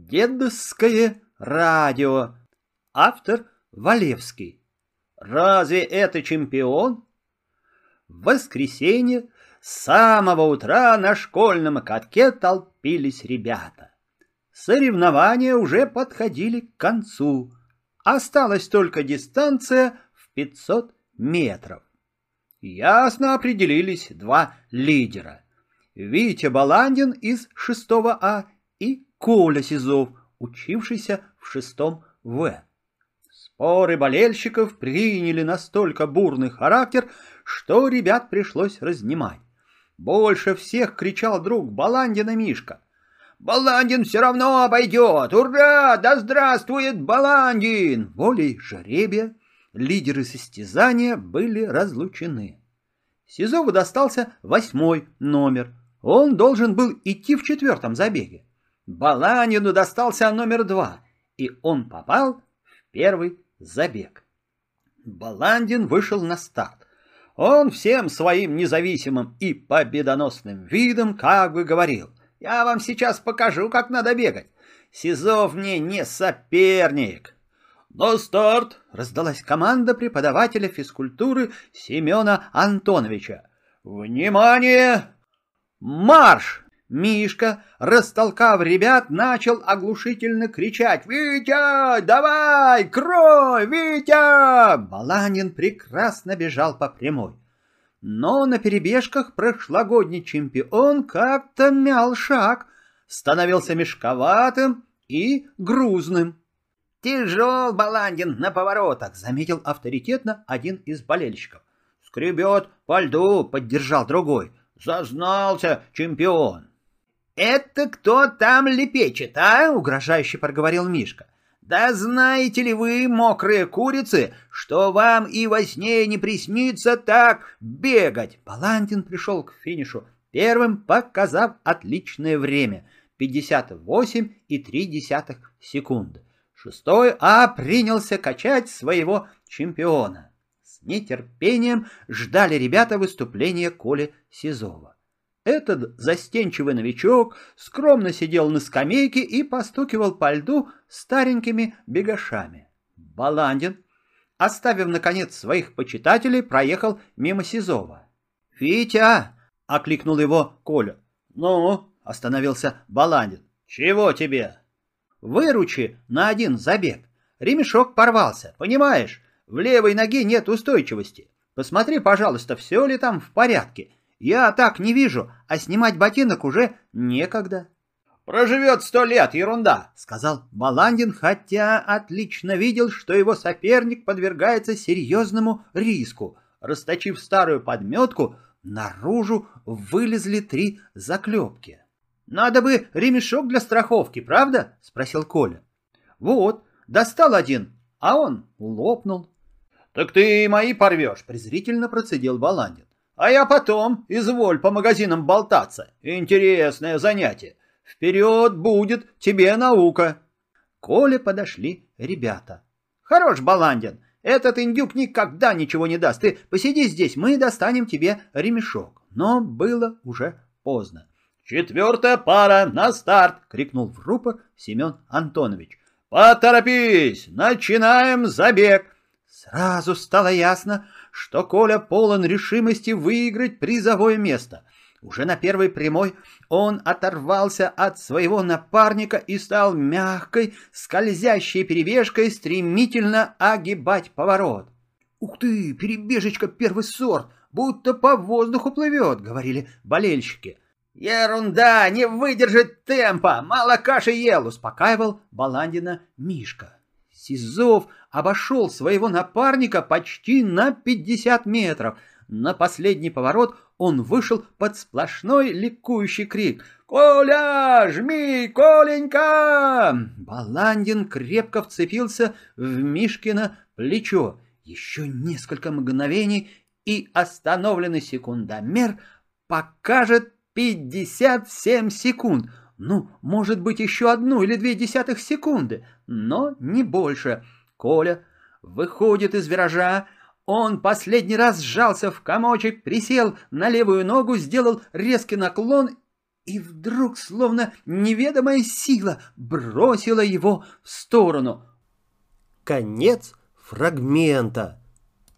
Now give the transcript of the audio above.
Дедовское радио. Автор Валевский. Разве это чемпион? В воскресенье с самого утра на школьном катке толпились ребята. Соревнования уже подходили к концу. Осталась только дистанция в 500 метров. Ясно определились два лидера. Витя Баландин из 6 А и Коля Сизов, учившийся в 6 В. Споры болельщиков приняли настолько бурный характер, что ребят пришлось разнимать. Больше всех кричал друг Баландина Мишка. «Баландин все равно обойдет! Ура! Да здравствует Баландин!» Волей жеребия лидеры состязания были разлучены. Сизову достался восьмой номер. Он должен был идти в четвертом забеге. Баланину достался номер два, и он попал в первый забег. Баландин вышел на старт. Он всем своим независимым и победоносным видом как бы говорил, «Я вам сейчас покажу, как надо бегать. Сизов мне не соперник». «На старт!» — раздалась команда преподавателя физкультуры Семена Антоновича. «Внимание! Марш!» Мишка, растолкав ребят, начал оглушительно кричать «Витя, давай, крой, Витя!» Баланин прекрасно бежал по прямой. Но на перебежках прошлогодний чемпион как-то мял шаг, становился мешковатым и грузным. «Тяжел Баландин на поворотах», — заметил авторитетно один из болельщиков. «Скребет по льду», — поддержал другой. «Зазнался чемпион». «Это кто там лепечет, а?» — угрожающе проговорил Мишка. «Да знаете ли вы, мокрые курицы, что вам и во сне не приснится так бегать?» Баландин пришел к финишу первым, показав отличное время — 58,3 секунды. Шестой А принялся качать своего чемпиона. С нетерпением ждали ребята выступления Коли Сизова. Этот застенчивый новичок скромно сидел на скамейке и постукивал по льду старенькими бегашами. Баландин, оставив, наконец, своих почитателей, проехал мимо Сизова. «Витя!» — окликнул его Коля. «Ну?» — остановился Баландин. «Чего тебе?» «Выручи на один забег. Ремешок порвался, понимаешь? В левой ноге нет устойчивости. Посмотри, пожалуйста, все ли там в порядке. Я так не вижу, а снимать ботинок уже некогда. «Проживет сто лет, ерунда!» — сказал Баландин, хотя отлично видел, что его соперник подвергается серьезному риску. Расточив старую подметку, наружу вылезли три заклепки. «Надо бы ремешок для страховки, правда?» — спросил Коля. «Вот, достал один, а он лопнул». «Так ты и мои порвешь!» — презрительно процедил Баландин. А я потом, изволь по магазинам болтаться. Интересное занятие. Вперед будет тебе наука. Коле подошли ребята. Хорош, Баландин, этот индюк никогда ничего не даст. Ты посиди здесь, мы достанем тебе ремешок. Но было уже поздно. «Четвертая пара на старт!» — крикнул в рупор Семен Антонович. «Поторопись! Начинаем забег!» Сразу стало ясно, что Коля полон решимости выиграть призовое место. Уже на первой прямой он оторвался от своего напарника и стал мягкой, скользящей перебежкой стремительно огибать поворот. «Ух ты, перебежечка первый сорт, будто по воздуху плывет», — говорили болельщики. «Ерунда, не выдержит темпа, мало каши ел», — успокаивал Баландина Мишка. Сизов обошел своего напарника почти на 50 метров. На последний поворот он вышел под сплошной ликующий крик. «Коля, жми, Коленька!» Баландин крепко вцепился в Мишкино плечо. Еще несколько мгновений, и остановленный секундомер покажет 57 секунд — ну, может быть, еще одну или две десятых секунды, но не больше. Коля выходит из виража, он последний раз сжался в комочек, присел на левую ногу, сделал резкий наклон и вдруг, словно неведомая сила, бросила его в сторону. Конец фрагмента.